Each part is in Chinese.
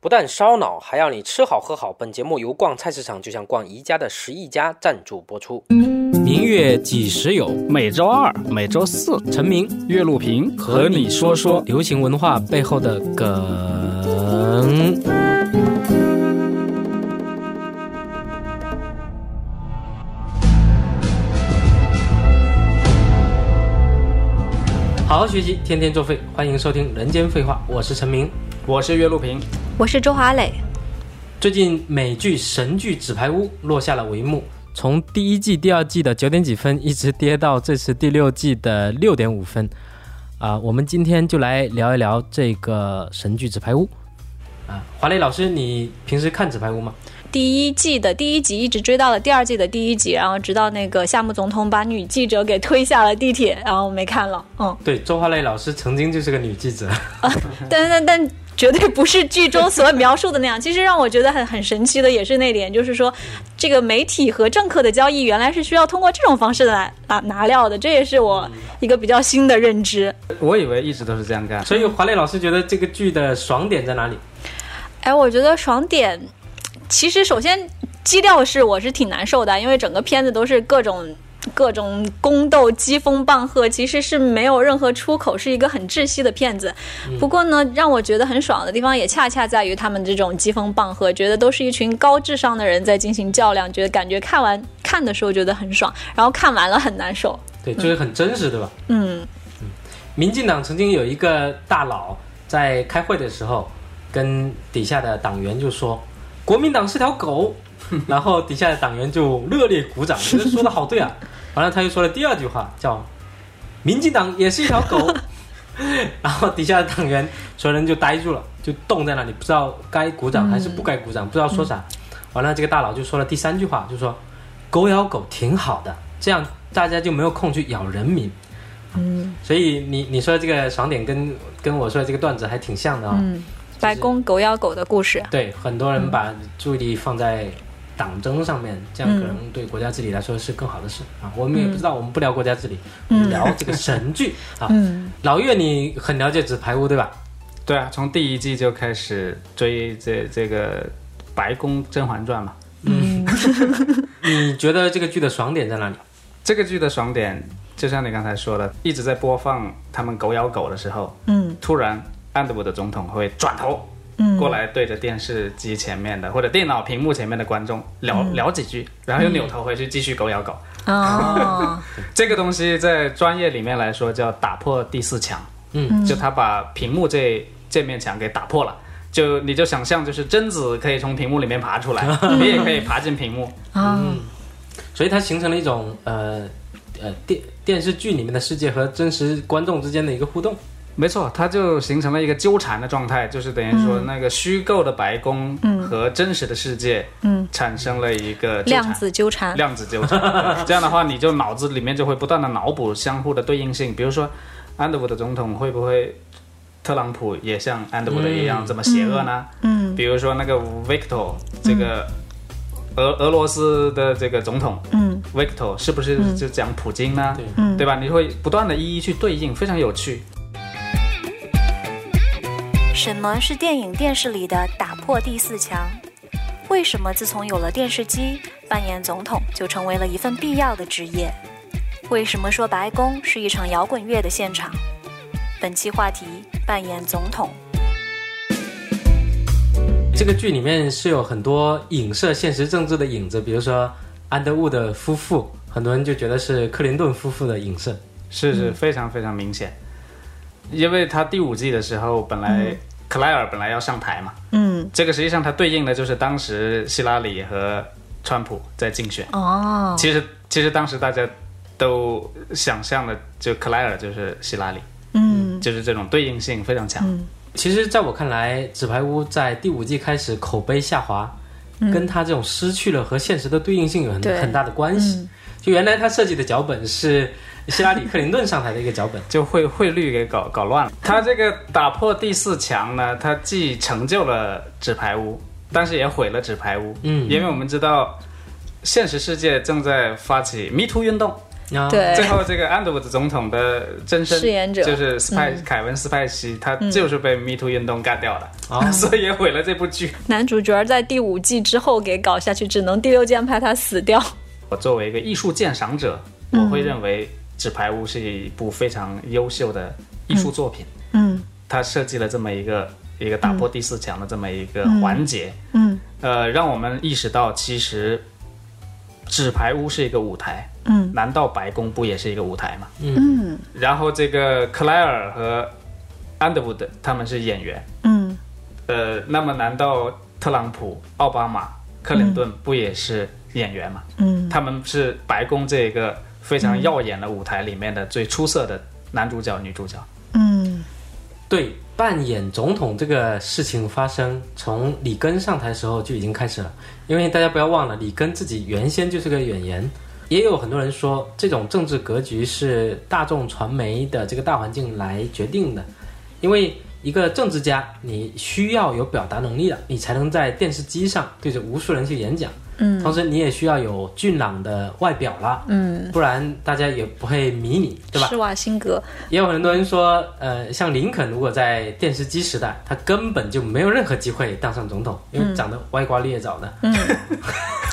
不但烧脑，还要你吃好喝好。本节目由逛菜市场就像逛宜家的十亿家赞助播出。明月几时有？每周二、每周四，陈明、岳路平和你说说流行文化背后的梗。好好学习，天天作废。欢迎收听《人间废话》，我是陈明。我是岳路平，我是周华磊。最近美剧神剧《纸牌屋》落下了帷幕，从第一季、第二季的九点几分，一直跌到这次第六季的六点五分。啊，我们今天就来聊一聊这个神剧《纸牌屋》。啊，华磊老师，你平时看《纸牌屋》吗？第一季的第一集一直追到了第二季的第一集，然后直到那个夏目总统把女记者给推下了地铁，然后没看了。嗯，对，周华磊老师曾经就是个女记者。啊，但但但。绝对不是剧中所描述的那样。其实让我觉得很很神奇的也是那点，就是说，这个媒体和政客的交易原来是需要通过这种方式来拿拿料的。这也是我一个比较新的认知。我以为一直都是这样干。所以华磊老师觉得这个剧的爽点在哪里？哎，我觉得爽点，其实首先基调是我是挺难受的，因为整个片子都是各种。各种宫斗、机风棒喝，其实是没有任何出口，是一个很窒息的片子。不过呢，让我觉得很爽的地方，也恰恰在于他们这种机风棒喝，觉得都是一群高智商的人在进行较量，觉得感觉看完看的时候觉得很爽，然后看完了很难受。对，就是很真实，对吧？嗯嗯。民进党曾经有一个大佬在开会的时候，跟底下的党员就说：“国民党是条狗。”然后底下的党员就热烈鼓掌，觉得说的好对啊。完了他又说了第二句话，叫“民进党也是一条狗”。然后底下的党员所有人就呆住了，就冻在那里，不知道该鼓掌还是不该鼓掌，不知道说啥。完了这个大佬就说了第三句话，就说“狗咬狗挺好的”，这样大家就没有空去咬人民。嗯，所以你你说这个爽点跟跟我说的这个段子还挺像的啊。嗯，白宫狗咬狗的故事。对，很多人把注意力放在。党争上面，这样可能对国家治理来说是更好的事啊。我们也不知道，我们不聊国家治理，聊这个神剧 啊。老岳，你很了解《纸牌屋》对吧？对啊，从第一季就开始追这这个《白宫甄嬛传》嘛。嗯，你觉得这个剧的爽点在哪里？这个剧的爽点，就像你刚才说的，一直在播放他们狗咬狗的时候，嗯，突然安德伍的总统会转头。过来对着电视机前面的或者电脑屏幕前面的观众聊聊几句，然后又扭头回去继续狗咬狗。哦，这个东西在专业里面来说叫打破第四墙。嗯，就他把屏幕这这面墙给打破了。就你就想象，就是贞子可以从屏幕里面爬出来，你也可以爬进屏幕。嗯，所以它形成了一种呃呃电电视剧里面的世界和真实观众之间的一个互动。没错，它就形成了一个纠缠的状态，就是等于说那个虚构的白宫和真实的世界，嗯，产生了一个量子纠缠。量子纠缠，这样的话，你就脑子里面就会不断的脑补相互的对应性。比如说，安德伍的总统会不会特朗普也像安德伍的一样这么邪恶呢？嗯，比如说那个 Victor 这个俄俄罗斯的这个总统，嗯，Victor 是不是就讲普京呢？对，对吧？你会不断的一一去对应，非常有趣。什么是电影电视里的打破第四墙？为什么自从有了电视机，扮演总统就成为了一份必要的职业？为什么说白宫是一场摇滚乐的现场？本期话题：扮演总统。这个剧里面是有很多影射现实政治的影子，比如说安德伍的夫妇，很多人就觉得是克林顿夫妇的影射，是是非常非常明显。因为他第五季的时候，本来克莱尔本来要上台嘛，嗯，这个实际上它对应的就是当时希拉里和川普在竞选。哦，其实其实当时大家都想象的，就克莱尔就是希拉里，嗯，就是这种对应性非常强。其实，在我看来，《纸牌屋》在第五季开始口碑下滑，跟他这种失去了和现实的对应性有很很大的关系。就原来他设计的脚本是。希拉里·克林顿上台的一个脚本，就汇汇率给搞搞乱了。他这个打破第四强呢，他既成就了纸牌屋，但是也毁了纸牌屋。嗯，因为我们知道，现实世界正在发起 Me Too 运动，啊对最后这个安德伍德总统的真身饰演者就是斯派、凯文斯派西，他就是被 Me Too 运动干掉的，哦 所以也毁了这部剧。男主角在第五季之后给搞下去，只能第六季安排他死掉。我作为一个艺术鉴赏者，我会认为《纸牌屋》是一部非常优秀的艺术作品。嗯。他设计了这么一个一个打破第四墙的这么一个环节，嗯。呃，让我们意识到，其实纸牌屋是一个舞台，嗯。难道白宫不也是一个舞台吗？嗯。然后这个克莱尔和安德伍德他们是演员，嗯。呃，那么难道特朗普、奥巴马、克林顿不也是演员吗？嗯。他们是白宫这个非常耀眼的舞台里面的最出色的男主角、女主角。嗯对，扮演总统这个事情发生，从里根上台时候就已经开始了。因为大家不要忘了，里根自己原先就是个演员，也有很多人说，这种政治格局是大众传媒的这个大环境来决定的。因为一个政治家，你需要有表达能力的，你才能在电视机上对着无数人去演讲。嗯同时，你也需要有俊朗的外表啦，嗯，不然大家也不会迷你，对吧？施瓦辛格，也有很多人说，呃，像林肯如果在电视机时代，他根本就没有任何机会当上总统，因为长得歪瓜裂枣的。嗯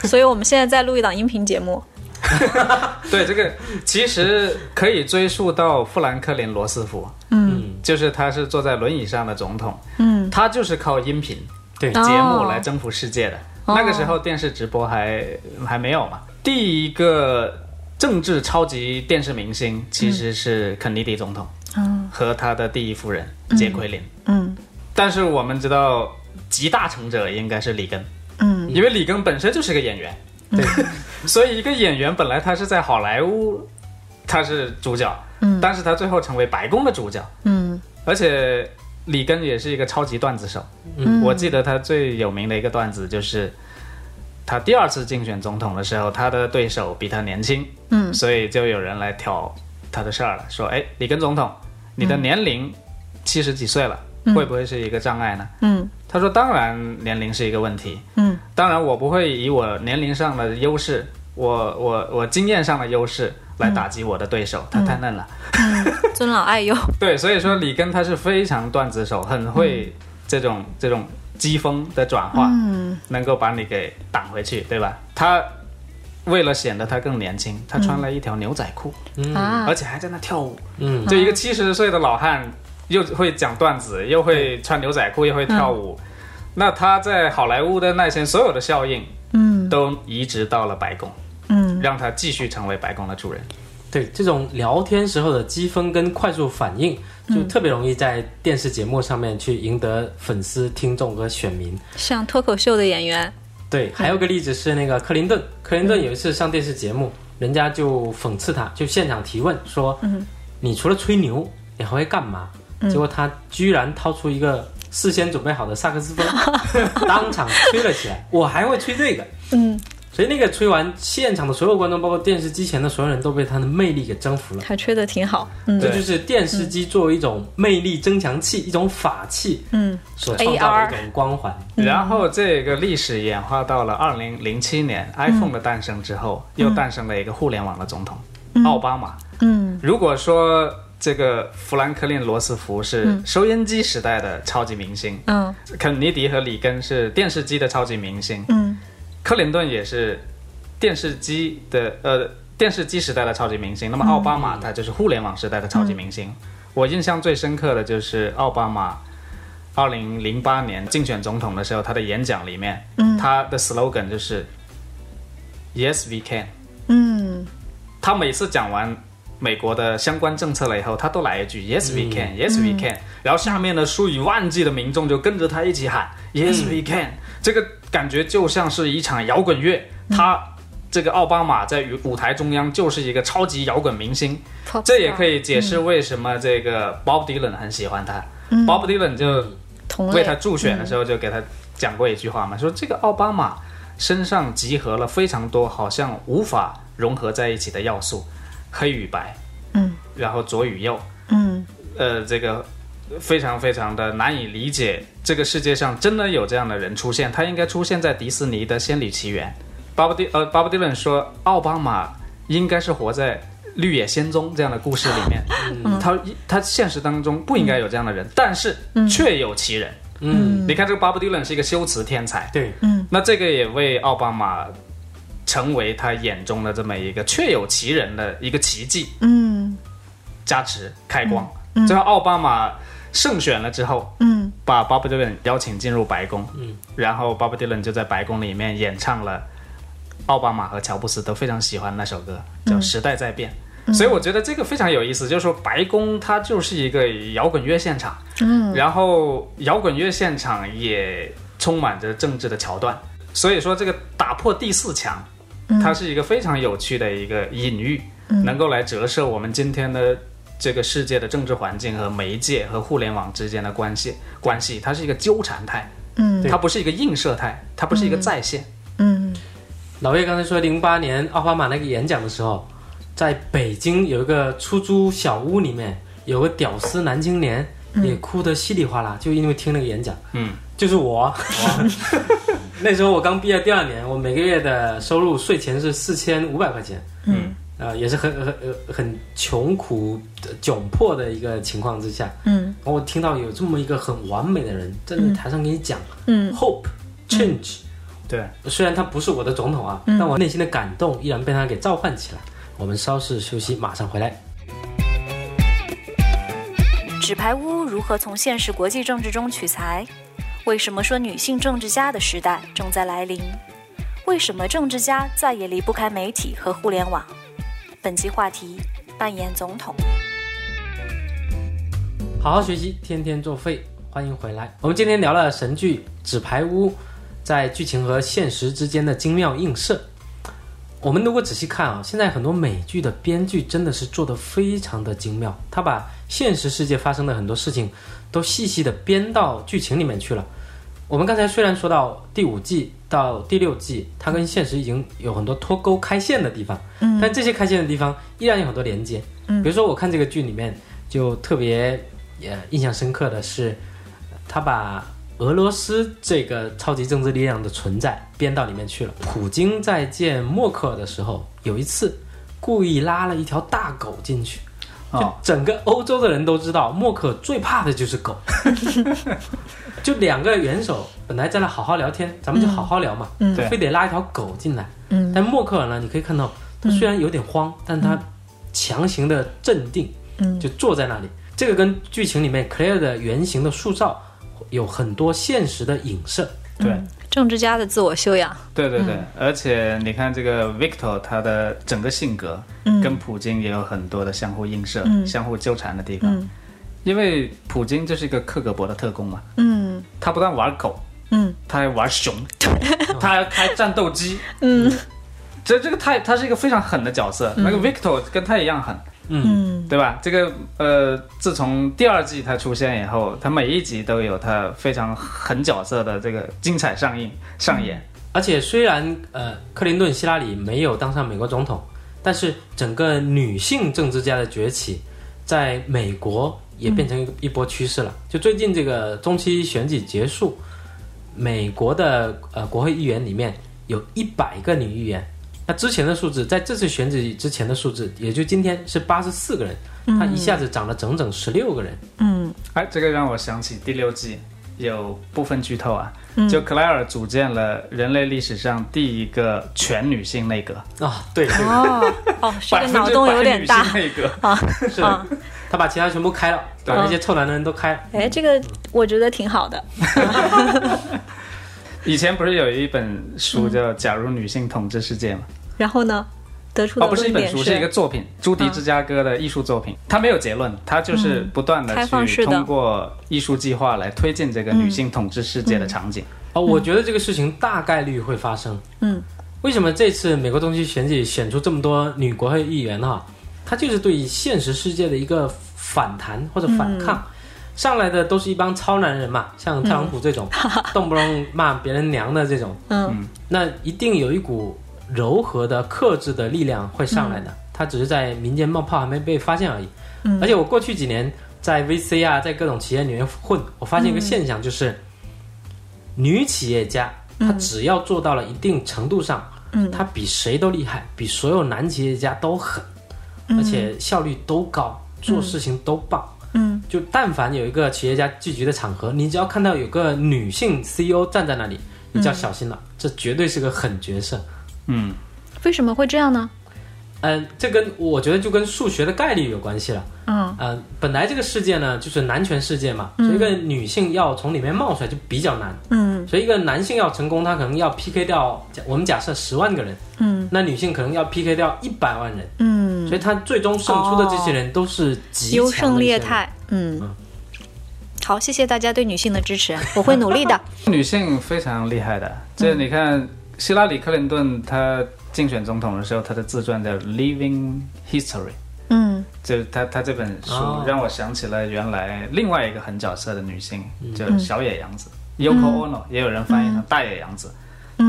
所以我们现在在录一档音频节目。对，这个其实可以追溯到富兰克林·罗斯福，嗯就是他是坐在轮椅上的总统，嗯他就是靠音频对节目来征服世界的。哦那个时候电视直播还还没有嘛。第一个政治超级电视明星其实是肯尼迪总统嗯。和他的第一夫人杰奎琳，嗯。但是我们知道集大成者应该是里根，嗯。因为里根本身就是个演员，对，所以一个演员本来他是在好莱坞，他是主角，嗯。但是他最后成为白宫的主角，嗯。而且里根也是一个超级段子手。嗯我记得他最有名的一个段子就是，他第二次竞选总统的时候，他的对手比他年轻，嗯所以就有人来挑他的事儿了，说：“哎，里根总统，你的年龄七十几岁了，会不会是一个障碍呢？”嗯他说：“当然，年龄是一个问题。嗯当然，我不会以我年龄上的优势，我我我经验上的优势来打击我的对手，他太嫩了。嗯，尊老爱幼。对，所以说里根他是非常段子手，很会这种、这种机锋的转化，嗯能够把你给挡回去，对吧？他为了显得他更年轻，他穿了一条牛仔裤，嗯而且还在那跳舞。嗯，就一个七十岁的老汉，又会讲段子，又会穿牛仔裤，又会跳舞。那他在好莱坞的那些所有的效应，嗯都移植到了白宫，嗯让他继续成为白宫的主人。对，这种聊天时候的积分跟快速反应，就特别容易在电视节目上面去赢得粉丝、听众和选民。像脱口秀的演员。对，还有个例子是那个克林顿，克林顿有一次上电视节目，人家就讽刺他，就现场提问说：“你除了吹牛，你还会干嘛？”结果他居然掏出一个事先准备好的萨克斯风，当场吹了起来。我还会吹这个，嗯，所以那个吹完，现场的所有观众，包括电视机前的所有人都被他的魅力给征服了。他吹得挺好。嗯。这就是电视机作为一种魅力增强器、一种法器嗯。所创造的一种光环。然后这个历史演化到了二零零七年、iPhone 的诞生之后，又诞生了一个互联网的总统、奥巴马。嗯。如果说这个富兰克林·罗斯福是收音机时代的超级明星，嗯。肯尼迪和里根是电视机的超级明星，嗯克林顿也是电视机的呃电视机时代的超级明星，那么奥巴马他就是互联网时代的超级明星。我印象最深刻的就是奥巴马二零零八年竞选总统的时候，他的演讲里面，嗯。他的 slogan 就是 “Yes, we can”。嗯。他每次讲完美国的相关政策了以后，他都来一句 “Yes, we can, Yes, we can”，、然后下面的数以万计的民众就跟着他一起喊 “Yes, we can”，、这个感觉就像是一场摇滚乐。他这个奥巴马在舞台中央就是一个超级摇滚明星，这也可以解释为什么这个 Bob Dylan 很喜欢他。Bob Dylan 就为他助选的时候就给他讲过一句话嘛，说这个奥巴马身上集合了非常多好像无法融合在一起的要素，黑与白，嗯，然后左与右，嗯。呃，这个非常非常的难以理解，这个世界上真的有这样的人出现，他应该出现在迪士尼的《仙履奇缘》。巴布迪呃，巴布迪伦说，奥巴马应该是活在绿野仙踪这样的故事里面，他他现实当中不应该有这样的人，但是确有其人。嗯，你看这个 Bob Dylan 是一个修辞天才，对，嗯。那这个也为奥巴马成为他眼中的这么一个确有其人的一个奇迹。嗯。加持开光。最后奥巴马胜选了之后，嗯。把 Bob Dylan 邀请进入白宫，嗯，然后 Bob Dylan 就在白宫里面演唱了奥巴马和乔布斯都非常喜欢那首歌，叫《时代在变》。所以我觉得这个非常有意思，就是说白宫它就是一个摇滚乐现场，嗯。然后摇滚乐现场也充满着政治的桥段，所以说这个打破第四墙，它是一个非常有趣的一个隐喻，能够来折射我们今天的这个世界的政治环境和媒介和互联网之间的关系关系，它是一个纠缠态，嗯。它不是一个映射态，它不是一个再现。嗯。老岳刚才说零八年奥巴马那个演讲的时候，在北京有一个出租小屋里面有个屌丝男青年，也哭得稀里哗啦，就因为听那个演讲。嗯，就是我，那时候我刚毕业第二年，我每个月的收入税前是四千五百块钱，嗯呃，也是很很呃很穷苦的窘迫的一个情况之下，嗯然后我听到有这么一个很完美的人站在台上给你讲嗯 hope change，、对，虽然他不是我的总统啊，但我内心的感动依然被他给召唤起来。我们稍事休息，马上回来。纸牌屋如何从现实国际政治中取材？为什么说女性政治家的时代正在来临？为什么政治家再也离不开媒体和互联网？本期话题：扮演总统。好好学习，天天作废。欢迎回来。我们今天聊了神剧《纸牌屋》在剧情和现实之间的精妙映射。我们如果仔细看啊，现在很多美剧的编剧真的是做得非常的精妙，他把现实世界发生的很多事情都细细的编到剧情里面去了。我们刚才虽然说到第五季到第六季，它跟现实已经有很多脱钩开线的地方，嗯但这些开线的地方依然有很多连接。嗯比如说我看这个剧里面就特别呃印象深刻的是，他把俄罗斯这个超级政治力量的存在编到里面去了。普京在见默克尔的时候，有一次故意拉了一条大狗进去。就哦整个欧洲的人都知道，默克尔最怕的就是狗。就两个元首本来在那好好聊天，咱们就好好聊嘛，嗯对。非得拉一条狗进来。嗯。但默克尔呢，你可以看到他虽然有点慌，但他强行的镇定，嗯。就坐在那里。这个跟剧情里面 Claire 的原型的塑造有很多现实的影射。对。政治家的自我修养，对对对，而且你看这个 Victor 他的整个性格，嗯。跟普京也有很多的相互映射、嗯。相互纠缠的地方。嗯因为普京就是一个克格勃的特工嘛，嗯。他不但玩狗，嗯。他还玩熊，他还开战斗机，嗯。这这个太他是一个非常狠的角色。那个 Victor 跟他一样狠，嗯。对吧？这个呃，自从第二季他出现以后，他每一集都有他非常狠角色的这个精彩上映上演。而且虽然呃克林顿希拉里没有当上美国总统，但是整个女性政治家的崛起，在美国也变成一个一波趋势了。就最近这个中期选举结束，美国的呃国会议员里面有一百个女议员，那之前的数字在这次选举之前的数字，也就今天是八十四个人，它一下子涨了整整十六个人。嗯哎，这个让我想起第六季有部分剧透啊，嗯就克莱尔组建了人类历史上第一个全女性内阁，啊，对对，哦哦，这个脑洞有点大性内阁。是的，他把其他全部开了，把那些臭男人都开了。哎，这个我觉得挺好的。以前不是有一本书叫《假如女性统治世界》吗？然后呢，得出的哦，不是一本书，是一个作品，朱迪芝加哥的艺术作品。它没有结论，它就是不断的去通过艺术计划来推进这个女性统治世界的场景。哦，我觉得这个事情大概率会发生。嗯，为什么这次美国中期选举选出这么多女国会议员哈？它就是对现实世界的一个反弹或者反抗。上来的都是一帮超男人嘛，像特朗普这种，动不动骂别人娘的这种，嗯那一定有一股柔和的、克制的力量会上来的。它只是在民间冒泡，还没被发现而已。嗯而且我过去几年在 VC 啊，在各种企业里面混，我发现一个现象，就是、女企业家她只要做到了一定程度上，嗯她比谁都厉害，比所有男企业家都狠。而且效率都高，做事情都棒。嗯，就但凡有一个企业家聚集的场合，你只要看到有个女性 CEO 站在那里，你就要小心了，这绝对是个狠角色。嗯，为什么会这样呢？嗯，这跟我觉得就跟数学的概率有关系了。嗯嗯，本来这个世界呢就是男权世界嘛，所以一个女性要从里面冒出来就比较难。嗯所以一个男性要成功，他可能要 PK 掉，假我们假设十万个人，嗯那女性可能要 PK 掉一百万人，嗯，所以他最终胜出的这些人都是极优胜劣。汰。嗯，好，谢谢大家对女性的支持，我会努力的。女性非常厉害的。这你看，希拉里·克林顿她竞选总统的时候，她的自传叫《Living History》。嗯。就是她，她这本书哦。让我想起了原来另外一个很角色的女性，嗯。就是小野洋子 （Yoko Ono），也有人翻译成大野洋子。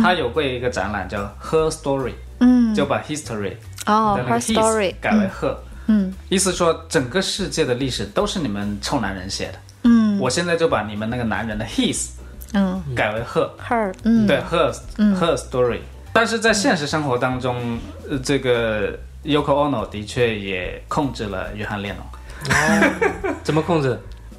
她有过一个展览叫《Her Story》，嗯，就把 history 哦的那个，Her Story，his 改为 her，嗯。意思说整个世界的历史都是你们臭男人写的。嗯。我现在就把你们那个男人的 his 嗯。改为 her，，Her，嗯。对 her her story。但是在现实生活当中，呃这个 Yoko Ono 的确也控制了约翰列侬。哦，怎么控制？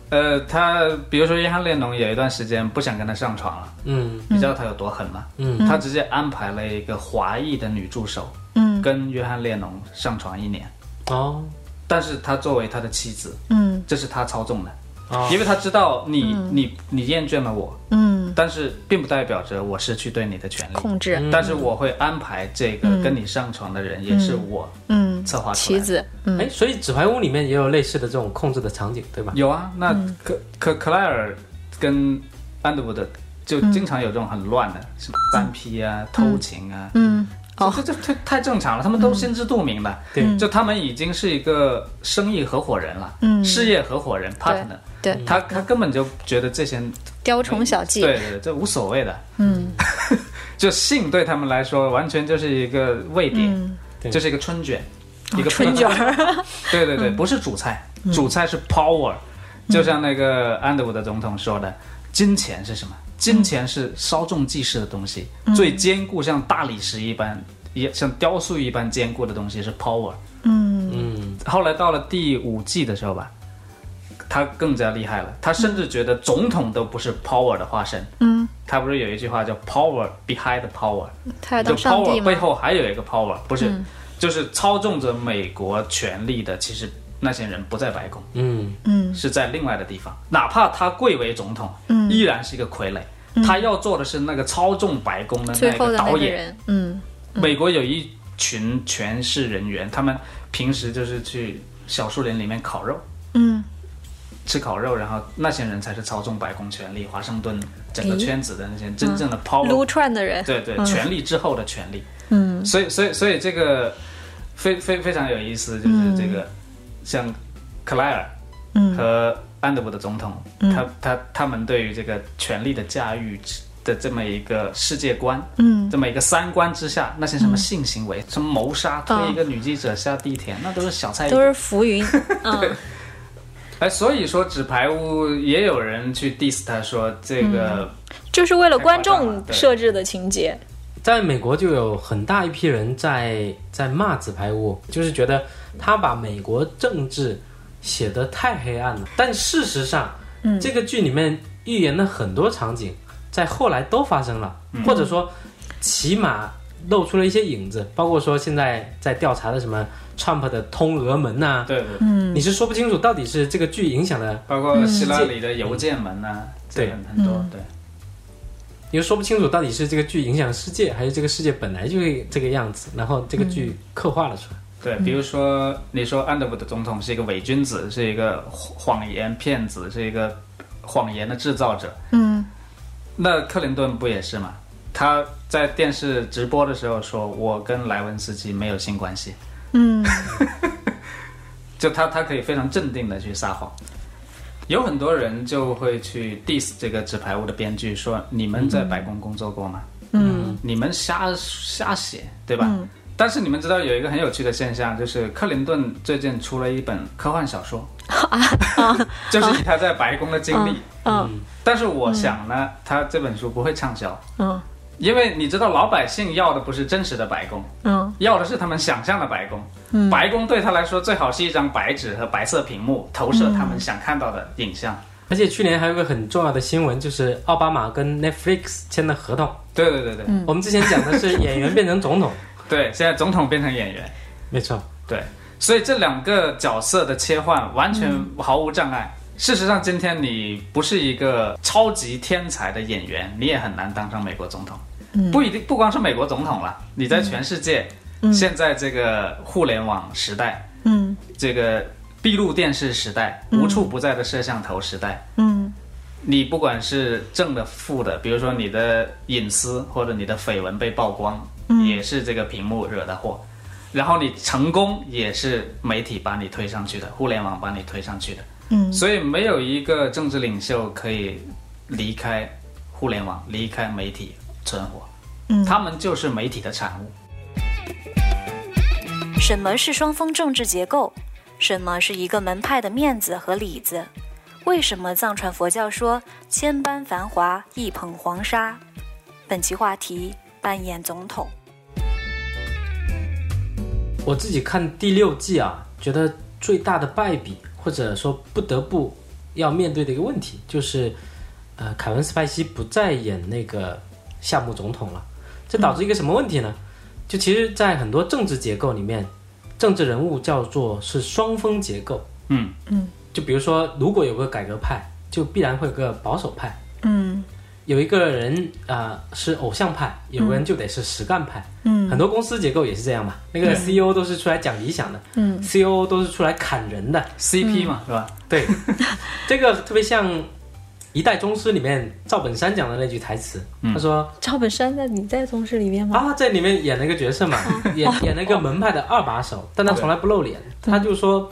呃，他比如说约翰列侬有一段时间不想跟他上床了，嗯。你知道他有多狠吗？嗯。他直接安排了一个华裔的女助手嗯。跟约翰列侬上床一年，哦。但是他作为他的妻子，嗯。这是他操纵的，哦因为他知道你你你厌倦了我，嗯，但是并不代表着我失去对你的权利。控制，但是我会安排这个跟你上床的人，也是我嗯，策划出来的。棋子，嗯。哎，所以纸牌屋里面也有类似的这种控制的场景，对吧？有啊，那克克克莱尔跟安德伍德就经常有这种很乱的，什么三 P 啊、偷情啊，嗯，哦。这这这太太正常了，他们都心知肚明的。对。就他们已经是一个生意合伙人了，嗯。事业合伙人 partner，对，他他根本就觉得这些雕虫小技，对对对，这无所谓的。嗯。就性对他们来说，完全就是一个味点，嗯，就是一个春卷，一个春卷，对对对，不是主菜，主菜是 power，就像那个安德伍德总统说的，金钱是什么？金钱是稍纵即逝的东西，最坚固像大理石一般，也像雕塑一般坚固的东西是 power。嗯。嗯。后来到了第五季的时候吧，他更加厉害了，他甚至觉得总统都不是 power 的化身。嗯，他不是有一句话叫 power behind power，就他要当上帝 power 背？后还有一个 power，不是，嗯。就是操纵着美国权力的，其实那些人不在白宫。嗯。嗯。是在另外的地方，哪怕他贵为总统，嗯。依然是一个傀儡。他要做的是那个操纵白宫的那个导演。嗯。美国有一群权势人员，他们平时就是去小树林里面烤肉，嗯吃烤肉，然后那些人才是操纵白宫权力、华盛顿整个圈子的那些真正的 power，、撸串的人，对对，嗯。权力之后的权力。嗯。所以，所以，所以这个非非非常有意思，就是这个、像克莱尔嗯。和安德伍的总统，他他他们对于这个权力的驾驭的这么一个世界观，嗯。这么一个三观之下，那些什么性行为、什么谋杀、推一个女记者下地铁，那都是小菜都。是浮云，嗯 哎，所以说纸牌屋也有人去 diss 他说这个，就是为了观众设置的情节，在美国就有很大一批人在在骂纸牌屋，就是觉得他把美国政治写得太黑暗了。但事实上，嗯这个剧里面预言的很多场景，在后来都发生了，或者说起码露出了一些影子，包括说现在在调查的什么 Trump 的通俄门呐、对对，嗯你是说不清楚到底是这个剧影响的，包括希拉里的邮件门呐、这对很很多，对。你又说不清楚到底是这个剧影响世界，还是这个世界本来就是这个样子，然后这个剧刻画了出来。对，比如说你说安德伍的总统是一个伪君子，是一个谎言骗子，是一个谎言的制造者。嗯那克林顿不也是吗？他在电视直播的时候说：“我跟莱文斯基没有性关系。嗯” 就他他可以非常镇定的去撒谎。有很多人就会去 diss 这个纸牌屋的编剧，说你们在白宫工作过吗？嗯。你们瞎瞎写，对吧？嗯。但是你们知道有一个很有趣的现象，就是克林顿最近出了一本科幻小说，就是以他在白宫的经历。嗯但是我想呢，他这本书不会畅销，嗯因为你知道老百姓要的不是真实的白宫，嗯要的是他们想象的白宫。嗯白宫对他来说最好是一张白纸和白色屏幕，投射他们想看到的影像。而且去年还有个很重要的新闻，就是奥巴马跟 Netflix 签的合同。对对对对、我们之前讲的是演员变成总统，对，现在总统变成演员，没错。对，所以这两个角色的切换完全毫无障碍。事实上，今天你不是一个超级天才的演员，你也很难当上美国总统。不一定，不光是美国总统了，你在全世界，现在这个互联网时代，嗯。这个闭路电视时代，无处不在的摄像头时代，嗯。你不管是正的负的，比如说你的隐私或者你的绯闻被曝光，也是这个屏幕惹的祸。然后你成功也是媒体把你推上去的，互联网把你推上去的。嗯。所以没有一个政治领袖可以离开互联网、离开媒体存活。嗯他们就是媒体的产物。什么是双峰政治结构？什么是一个门派的面子和里子？为什么藏传佛教说千般繁华一捧黄沙？本期话题：扮演总统。我自己看第六季啊，觉得最大的败笔，或者说不得不要面对的一个问题，就是，呃，凯文·斯派西不再演那个夏目总统了，这导致一个什么问题呢？就其实，在很多政治结构里面，政治人物叫做是双峰结构。嗯嗯就比如说，如果有个改革派，就必然会有个保守派。嗯有一个人啊、呃是偶像派，有个人就得是实干派。嗯很多公司结构也是这样嘛，那个 CEO 都是出来讲理想的，嗯，COO 都是出来砍人的。，CP 嘛，是吧？对，这个特别像《一代宗师》里面赵本山讲的那句台词，他说赵本山在你在宗师里面吗？啊，在里面演了一个角色嘛，演演了一个门派的二把手，但他从来不露脸，他就说。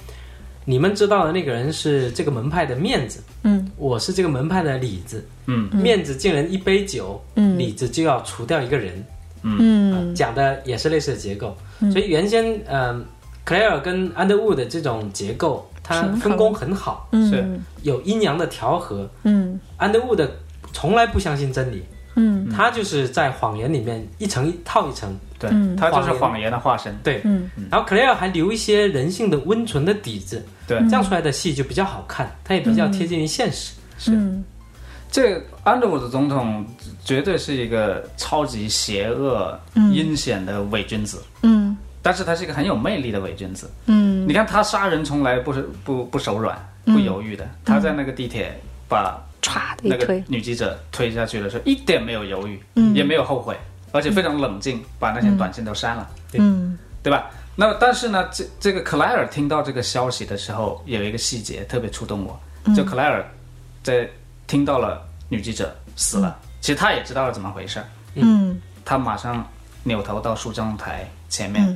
你们知道的那个人是这个门派的面子，嗯我是这个门派的里子。嗯面子敬人一杯酒，嗯里子就要除掉一个人。嗯讲的也是类似的结构，所以原先嗯、克莱尔跟安德伍的这种结构，它分工很好，是有阴阳的调和。嗯。安德伍的从来不相信真理，嗯。他就是在谎言里面一层一套一层。对，嗯。他就是谎言的化身。对，嗯。然后克莱尔还留一些人性的温存的底子，对，这样出来的戏就比较好看，它也比较贴近于现实。是。这个安德伍的总统绝对是一个超级邪恶、阴险的伪君子，嗯但是他是一个很有魅力的伪君子。嗯。你看他杀人从来不是不不手软、不犹豫的，他在那个地铁把歘那个，女记者推下去的时候，一点没有犹豫，嗯。也没有后悔，而且非常冷静，把那些短信都删了，嗯。对吧？那但是呢，这这个克莱尔听到这个消息的时候，有一个细节特别触动我，就克莱尔在听到了女记者死了，其实他也知道了怎么回事儿，嗯。他马上扭头到梳妆台前面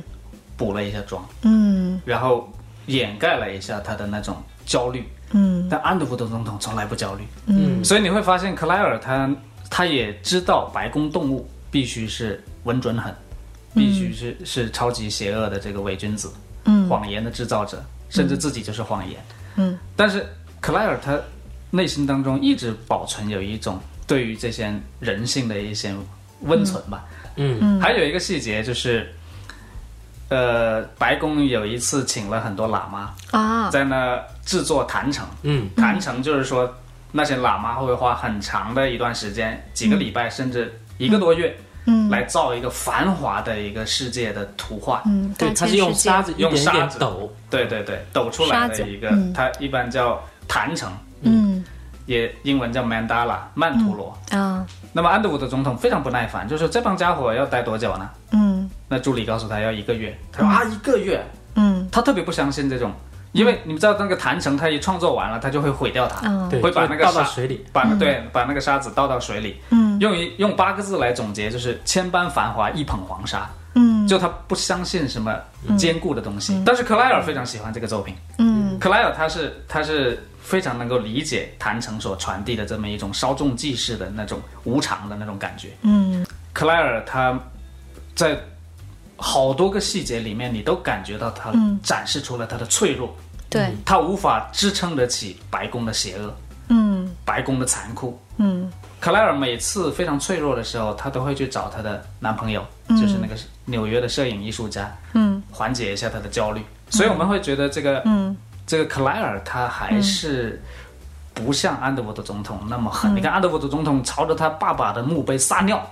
补了一下妆，嗯。然后掩盖了一下他的那种焦虑。嗯。但安德福德总统从来不焦虑，嗯。所以你会发现克莱尔他他也知道白宫动物必须是稳准狠，必须是是超级邪恶的这个伪君子，嗯。谎言的制造者，甚至自己就是谎言。嗯，但是克莱尔他内心当中一直保存有一种对于这些人性的一些温存吧。嗯。还有一个细节就是，呃，白宫有一次请了很多喇嘛啊在那制作坛城。嗯坛城就是说，那些喇嘛会花很长的一段时间，几个礼拜甚至一个多月，嗯来造一个繁华的一个世界的图画。嗯，对，大它是用沙子用沙子点抖。对对对，抖出来的一个，嗯它一般叫坛城，嗯也英文叫 Mandala 曼陀罗。啊那么安德伍的总统非常不耐烦，就说这帮家伙要待多久呢？嗯那助理告诉他要一个月，他说啊一个月，嗯。他特别不相信这种，因为你们知道那个坛城，他一创作完了，他就会毁掉它，会把那个倒到沙水里。把那对把那个沙子倒到水里，嗯。用一用八个字来总结，就是千般繁华一捧黄沙。嗯。就他不相信什么坚固的东西，但是克莱尔非常喜欢这个作品。嗯。克莱尔他是他是非常能够理解坛城所传递的这么一种稍纵即逝的那种无常的那种感觉。嗯。克莱尔他在好多个细节里面，你都感觉到他嗯展示出了他的脆弱，对。他无法支撑得起白宫的邪恶、嗯。白宫的残酷。嗯。克莱尔每次非常脆弱的时候，她都会去找她的男朋友，就是那个纽约的摄影艺术家，嗯。缓解一下她的焦虑。所以我们会觉得这个、嗯。这个克莱尔他还是不像安德伍德总统那么狠。你看安德伍德总统朝着他爸爸的墓碑撒尿，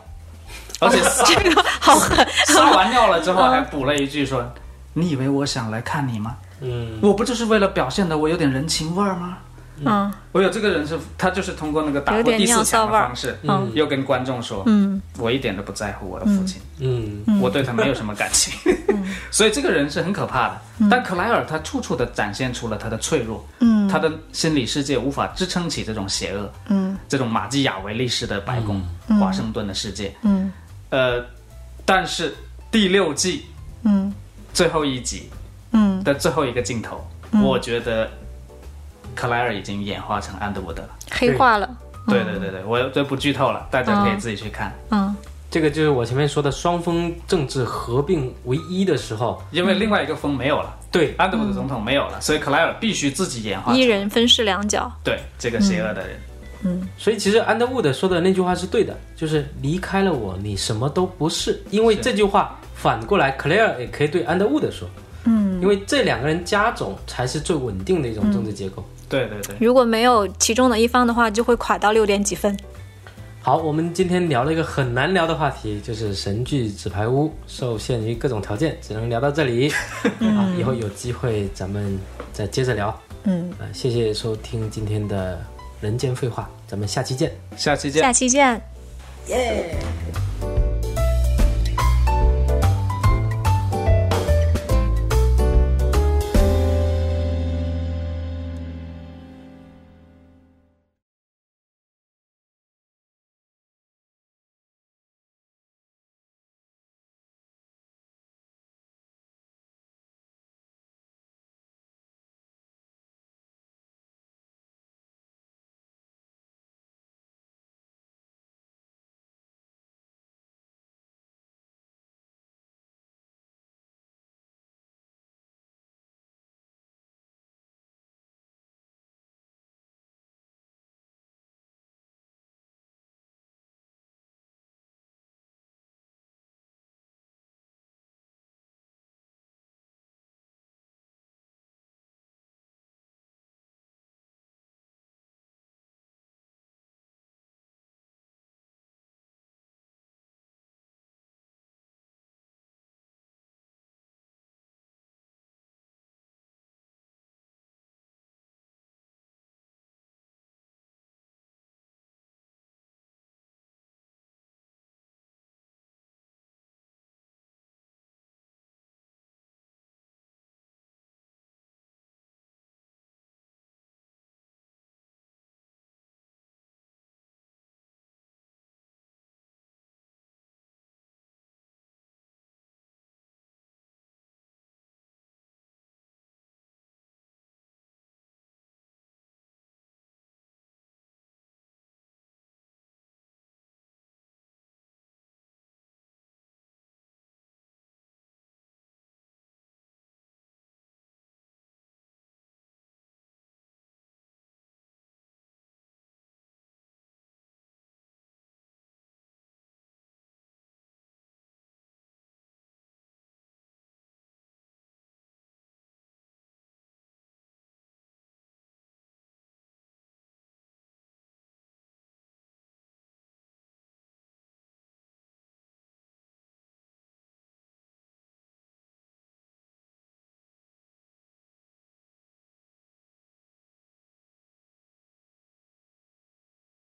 而且撒这个好狠，撒完尿了之后还补了一句说：“你以为我想来看你吗？嗯。我不就是为了表现的我有点人情味儿吗？”嗯。我有这个人是，他就是通过那个打破第四墙的方式，嗯。又跟观众说，嗯我一点都不在乎我的父亲，嗯。我对他没有什么感情，所以这个人是很可怕的。但克莱尔他处处的展现出了他的脆弱，嗯。他的心理世界无法支撑起这种邪恶，嗯。这种马基雅维利式的白宫、华盛顿的世界。嗯呃，但是第六季嗯最后一集嗯的最后一个镜头，我觉得克莱尔已经演化成安德伍德了。黑化了，对对对对，我这不剧透了，大家可以自己去看。嗯这个就是我前面说的双峰政治合并为一的时候，因为另外一个峰没有了，对安德伍德总统没有了，所以克莱尔必须自己演化一人分饰两角，对这个邪恶的人。所以其实安德伍德说的那句话是对的，就是离开了我，你什么都不是。因为这句话反过来，克莱尔也可以对安德伍德说，嗯，因为这两个人加总才是最稳定的一种政治结构。对对对，如果没有其中的一方的话，就会垮到六点几分。好，我们今天聊了一个很难聊的话题，就是神剧《纸牌屋》，受限于各种条件，只能聊到这里。啊，以后有机会咱们再接着聊。嗯，啊，谢谢收听今天的人间废话咱们下期见。下期见。下期见。耶